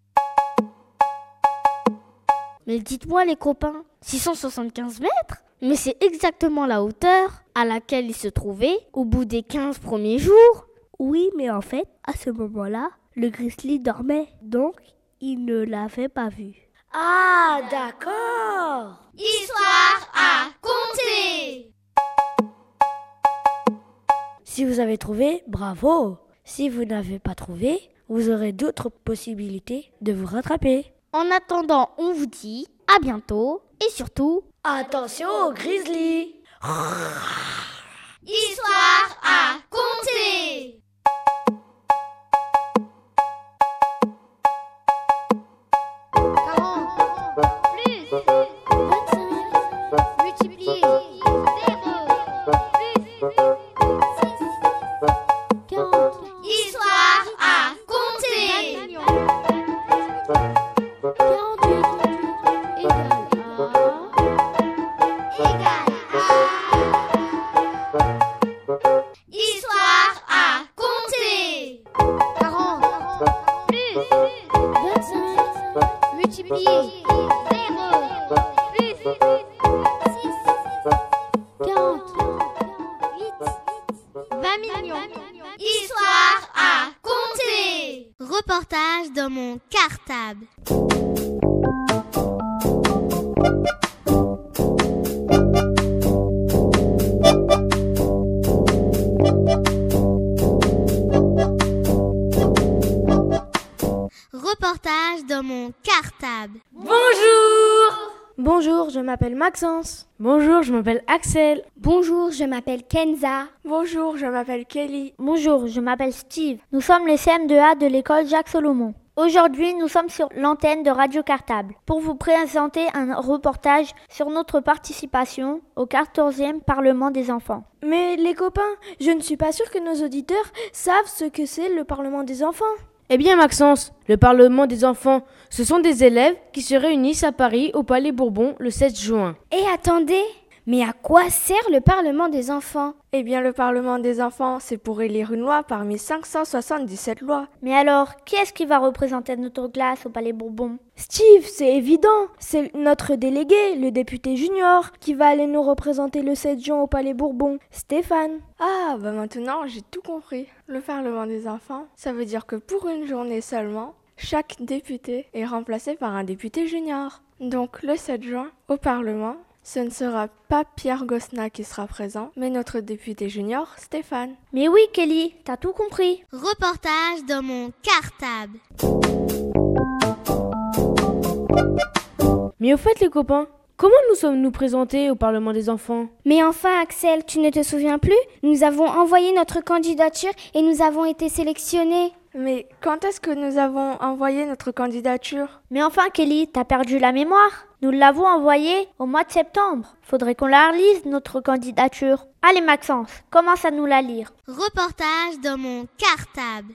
Speaker 23: Mais dites-moi les copains, 675 mètres? Mais c'est exactement la hauteur à laquelle il se trouvait au bout des 15 premiers jours.
Speaker 10: Oui, mais en fait, à ce moment-là, le grizzly dormait, donc il ne l'avait pas vu.
Speaker 22: Ah, d'accord.
Speaker 1: Histoire à compter.
Speaker 22: Si vous avez trouvé, bravo. Si vous n'avez pas trouvé, vous aurez d'autres possibilités de vous rattraper.
Speaker 23: En attendant, on vous dit à bientôt et surtout,
Speaker 22: attention au grizzly
Speaker 1: Histoire à compter
Speaker 24: Maxence.
Speaker 25: Bonjour, je m'appelle Axel.
Speaker 2: Bonjour, je m'appelle Kenza.
Speaker 24: Bonjour, je m'appelle Kelly.
Speaker 2: Bonjour, je m'appelle Steve. Nous sommes les CM2A de l'école Jacques Solomon. Aujourd'hui, nous sommes sur l'antenne de Radio Cartable pour vous présenter un reportage sur notre participation au 14e Parlement des enfants.
Speaker 24: Mais les copains, je ne suis pas sûre que nos auditeurs savent ce que c'est le Parlement des enfants.
Speaker 25: Eh bien, Maxence, le Parlement des enfants, ce sont des élèves qui se réunissent à Paris au Palais Bourbon le 7 juin.
Speaker 12: Et attendez, mais à quoi sert le Parlement des enfants?
Speaker 24: Eh bien, le Parlement des enfants, c'est pour élire une loi parmi 577 lois.
Speaker 2: Mais alors, qui est-ce qui va représenter notre classe au Palais Bourbon?
Speaker 24: Steve, c'est évident. C'est notre délégué, le député junior, qui va aller nous représenter le 7 juin au Palais Bourbon. Stéphane. Ah, bah maintenant, j'ai tout compris. Le Parlement des enfants, ça veut dire que pour une journée seulement, chaque député est remplacé par un député junior. Donc, le 7 juin, au Parlement, ce ne sera pas Pierre Gosna qui sera présent, mais notre député junior, Stéphane.
Speaker 2: Mais oui, Kelly, t'as tout compris.
Speaker 1: Reportage dans mon cartable.
Speaker 25: Mais au fait, les copains, comment nous sommes-nous présentés au Parlement des enfants?
Speaker 12: Mais enfin, Axel, tu ne te souviens plus? Nous avons envoyé notre candidature et nous avons été sélectionnés.
Speaker 24: Mais quand est-ce que nous avons envoyé notre candidature?
Speaker 2: Mais enfin, Kelly, t'as perdu la mémoire. Nous l'avons envoyée au mois de septembre. Faudrait qu'on la relise, notre candidature. Allez, Maxence, commence à nous la lire.
Speaker 1: Reportage dans mon cartable.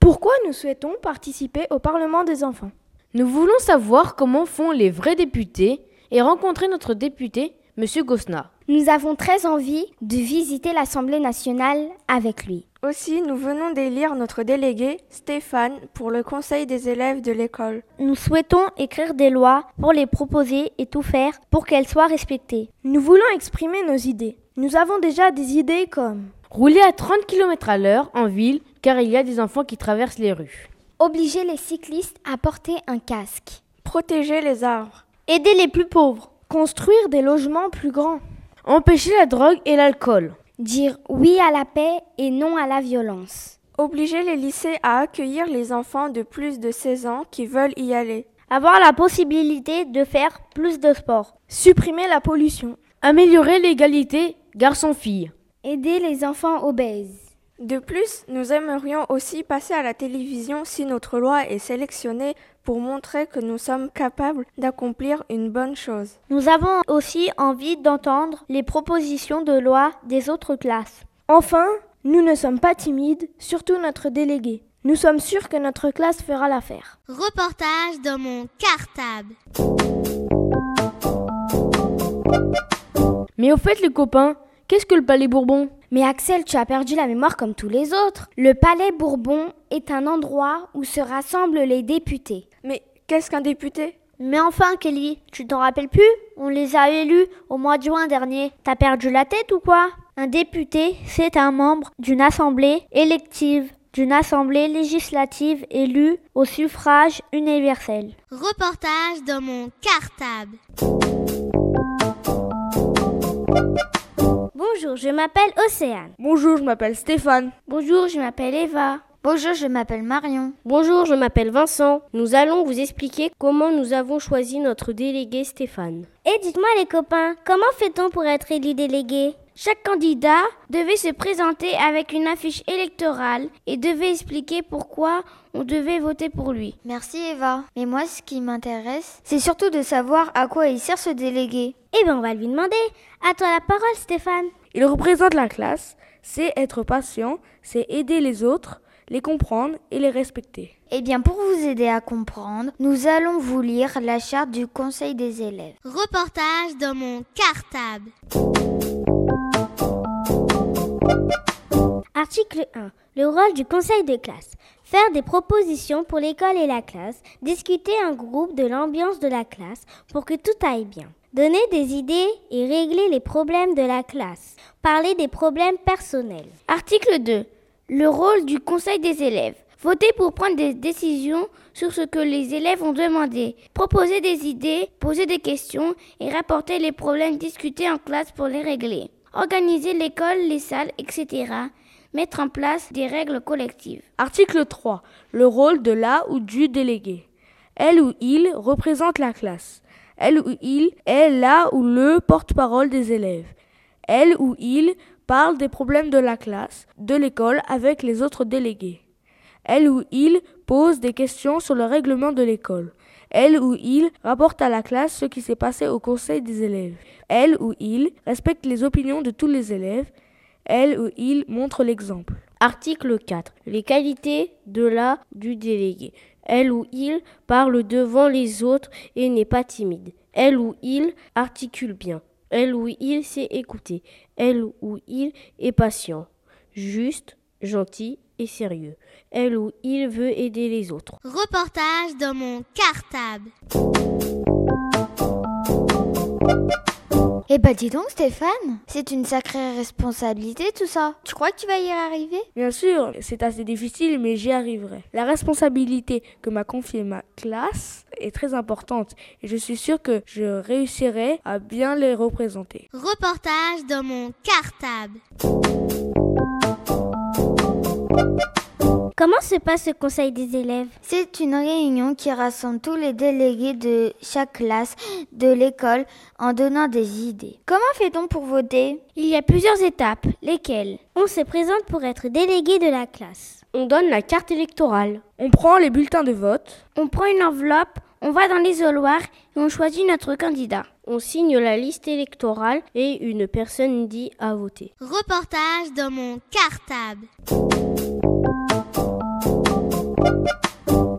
Speaker 24: Pourquoi nous souhaitons participer au Parlement des enfants?
Speaker 25: Nous voulons savoir comment font les vrais députés et rencontrer notre député, Monsieur Gosna.
Speaker 12: Nous avons très envie de visiter l'Assemblée nationale avec lui.
Speaker 24: Aussi, nous venons d'élire notre délégué, Stéphane, pour le conseil des élèves de l'école.
Speaker 2: Nous souhaitons écrire des lois pour les proposer et tout faire pour qu'elles soient respectées.
Speaker 24: Nous voulons exprimer nos idées. Nous avons déjà des idées comme
Speaker 25: rouler à 30 km à l'heure en ville car il y a des enfants qui traversent les rues.
Speaker 12: Obliger les cyclistes à porter un casque.
Speaker 24: Protéger les arbres.
Speaker 2: Aider les plus pauvres.
Speaker 24: Construire des logements plus grands.
Speaker 25: Empêcher la drogue et l'alcool.
Speaker 12: Dire oui à la paix et non à la violence.
Speaker 24: Obliger les lycées à accueillir les enfants de plus de 16 ans qui veulent y aller.
Speaker 2: Avoir la possibilité de faire plus de sport.
Speaker 24: Supprimer la pollution.
Speaker 25: Améliorer l'égalité garçon-fille.
Speaker 12: Aider les enfants obèses.
Speaker 24: De plus, nous aimerions aussi passer à la télévision si notre loi est sélectionnée pour montrer que nous sommes capables d'accomplir une bonne chose.
Speaker 26: Nous avons aussi envie d'entendre les propositions de loi des autres classes.
Speaker 25: Enfin, nous ne sommes pas timides, surtout notre délégué. Nous sommes sûrs que notre classe fera l'affaire.
Speaker 1: Reportage dans mon cartable.
Speaker 27: Mais au fait, les copains, qu'est-ce que le Palais Bourbon?
Speaker 26: Mais Axel, tu as perdu la mémoire comme tous les autres. Le Palais Bourbon est un endroit où se rassemblent les députés.
Speaker 24: Mais qu'est-ce qu'un député?
Speaker 2: Mais enfin, Kelly, tu t'en rappelles plus? On les a élus au mois de juin dernier. T'as perdu la tête ou quoi? Un député, c'est un membre d'une assemblée élective d'une assemblée législative élue au suffrage universel.
Speaker 1: Reportage dans mon cartable.
Speaker 26: Bonjour, je m'appelle Océane.
Speaker 25: Bonjour, je m'appelle Stéphane.
Speaker 2: Bonjour, je m'appelle Eva. Bonjour, je m'appelle Marion.
Speaker 10: Bonjour, je m'appelle Vincent. Nous allons vous expliquer comment nous avons choisi notre délégué Stéphane.
Speaker 26: Et dites-moi les copains, comment fait-on pour être élu délégué?
Speaker 2: Chaque candidat devait se présenter avec une affiche électorale et devait expliquer pourquoi on devait voter pour lui.
Speaker 28: Merci Eva. Mais moi, ce qui m'intéresse, c'est surtout de savoir à quoi il sert ce délégué.
Speaker 26: Eh bien, on va lui demander. À toi la parole, Stéphane.
Speaker 25: Il représente la classe, c'est être patient, c'est aider les autres, les comprendre et les respecter.
Speaker 28: Eh bien, pour vous aider à comprendre, nous allons vous lire la charte du Conseil des élèves.
Speaker 1: Reportage dans mon cartable.
Speaker 26: Article 1. Le rôle du conseil de classe. Faire des propositions pour l'école et la classe. Discuter en groupe de l'ambiance de la classe pour que tout aille bien. Donner des idées et régler les problèmes de la classe. Parler des problèmes personnels.
Speaker 2: Article 2. Le rôle du conseil des élèves. Voter pour prendre des décisions sur ce que les élèves ont demandé. Proposer des idées, poser des questions et rapporter les problèmes discutés en classe pour les régler organiser l'école, les salles, etc. Mettre en place des règles collectives.
Speaker 25: Article 3. Le rôle de la ou du délégué. Elle ou il représente la classe. Elle ou il est la ou le porte-parole des élèves. Elle ou il parle des problèmes de la classe, de l'école avec les autres délégués. Elle ou il pose des questions sur le règlement de l'école. Elle ou il rapporte à la classe ce qui s'est passé au conseil des élèves. Elle ou il respecte les opinions de tous les élèves. Elle ou il montre l'exemple.
Speaker 10: Article 4. Les qualités de la du délégué. Elle ou il parle devant les autres et n'est pas timide. Elle ou il articule bien. Elle ou il sait écouter. Elle ou il est patient, juste, gentil et sérieux. Elle ou il veut aider les autres.
Speaker 1: Reportage dans mon cartable.
Speaker 28: Eh bah dis donc Stéphane, c'est une sacrée responsabilité tout ça. Tu crois que tu vas y arriver?
Speaker 25: Bien sûr, c'est assez difficile mais j'y arriverai. La responsabilité que m'a confiée ma classe est très importante et je suis sûre que je réussirai à bien les représenter.
Speaker 1: Reportage dans mon cartable.
Speaker 26: Comment se passe le conseil des élèves
Speaker 28: C'est une réunion qui rassemble tous les délégués de chaque classe de l'école en donnant des idées. Comment fait-on pour voter?
Speaker 26: Il y a plusieurs étapes. Lesquelles? On se présente pour être délégué de la classe.
Speaker 10: On donne la carte électorale.
Speaker 25: On prend les bulletins de vote.
Speaker 2: On prend une enveloppe, on va dans l'isoloir et on choisit notre candidat.
Speaker 10: On signe la liste électorale et une personne dit à voter.
Speaker 1: Reportage dans mon cartable.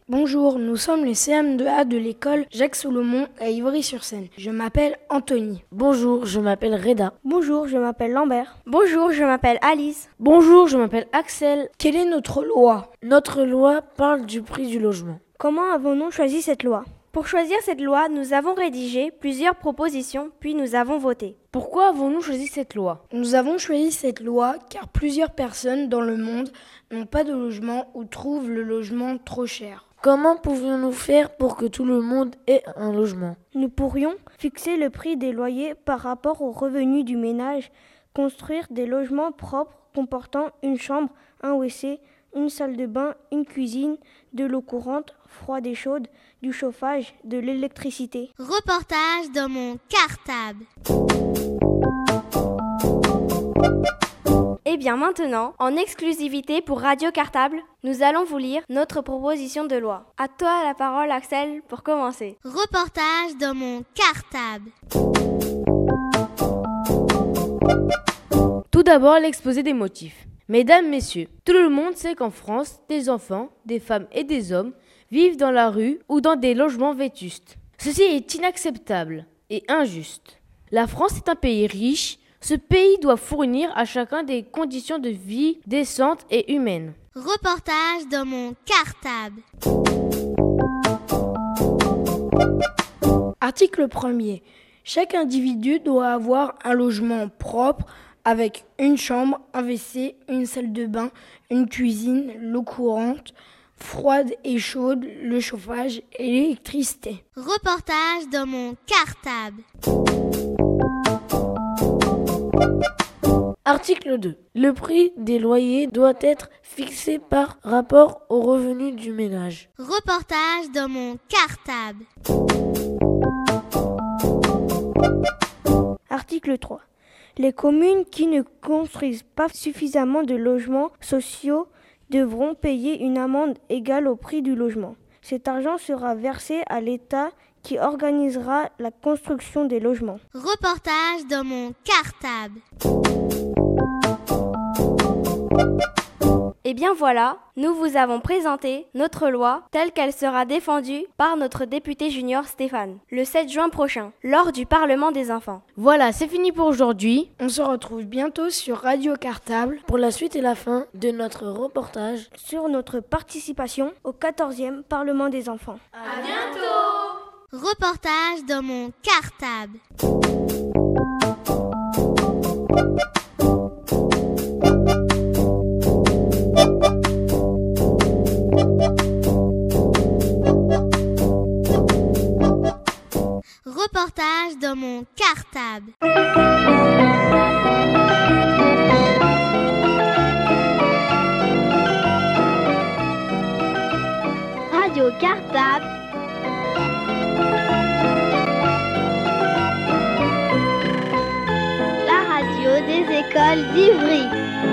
Speaker 29: Bonjour, nous sommes les CM2A de l'école Jacques Solomon à Ivry-sur-Seine. Je m'appelle Anthony.
Speaker 27: Bonjour, je m'appelle Reda.
Speaker 25: Bonjour, je m'appelle Lambert.
Speaker 26: Bonjour, je m'appelle Alice.
Speaker 27: Bonjour, je m'appelle Axel.
Speaker 25: Quelle est notre loi?
Speaker 27: Notre loi parle du prix du logement.
Speaker 26: Comment avons-nous choisi cette loi? Pour choisir cette loi, nous avons rédigé plusieurs propositions, puis nous avons voté.
Speaker 27: Pourquoi avons-nous choisi cette loi?
Speaker 25: Nous avons choisi cette loi car plusieurs personnes dans le monde n'ont pas de logement ou trouvent le logement trop cher.
Speaker 27: Comment pouvions-nous faire pour que tout le monde ait un logement?
Speaker 26: Nous pourrions fixer le prix des loyers par rapport aux revenus du ménage, construire des logements propres comportant une chambre, un WC, une salle de bain, une cuisine, de l'eau courante, froide et chaude, du chauffage, de l'électricité.
Speaker 1: Reportage dans mon cartable.
Speaker 26: Eh Eh bien maintenant, en exclusivité pour Radio Cartable, nous allons vous lire notre proposition de loi. À toi la parole Axel pour commencer.
Speaker 1: Reportage dans mon cartable.
Speaker 25: Tout d'abord, l'exposé des motifs. Mesdames, Messieurs, tout le monde sait qu'en France, des enfants, des femmes et des hommes vivent dans la rue ou dans des logements vétustes. Ceci est inacceptable et injuste. La France est un pays riche. Ce pays doit fournir à chacun des conditions de vie décentes et humaines.
Speaker 1: Reportage dans mon cartable.
Speaker 30: Article 1er. Chaque individu doit avoir un logement propre avec une chambre, un WC, une salle de bain, une cuisine, l'eau courante, froide et chaude, le chauffage et l'électricité.
Speaker 1: Reportage dans mon cartable.
Speaker 30: Article 2. Le prix des loyers doit être fixé par rapport au revenu du ménage.
Speaker 1: Reportage dans mon cartable.
Speaker 10: Article 3. Les communes qui ne construisent pas suffisamment de logements sociaux devront payer une amende égale au prix du logement. Cet argent sera versé à l'État qui organisera la construction des logements.
Speaker 1: Reportage dans mon cartable.
Speaker 26: Eh bien voilà, nous vous avons présenté notre loi telle qu'elle sera défendue par notre député junior Stéphane le 7 juin prochain, lors du Parlement des enfants.
Speaker 25: Voilà, c'est fini pour aujourd'hui.
Speaker 30: On se retrouve bientôt sur Radio Cartable pour la suite et la fin de notre reportage
Speaker 10: sur notre participation au 14e Parlement des enfants.
Speaker 1: À bientôt Reportage dans mon cartable. Reportage dans mon cartable.
Speaker 12: Radio Cartable. La radio des écoles d'Ivry.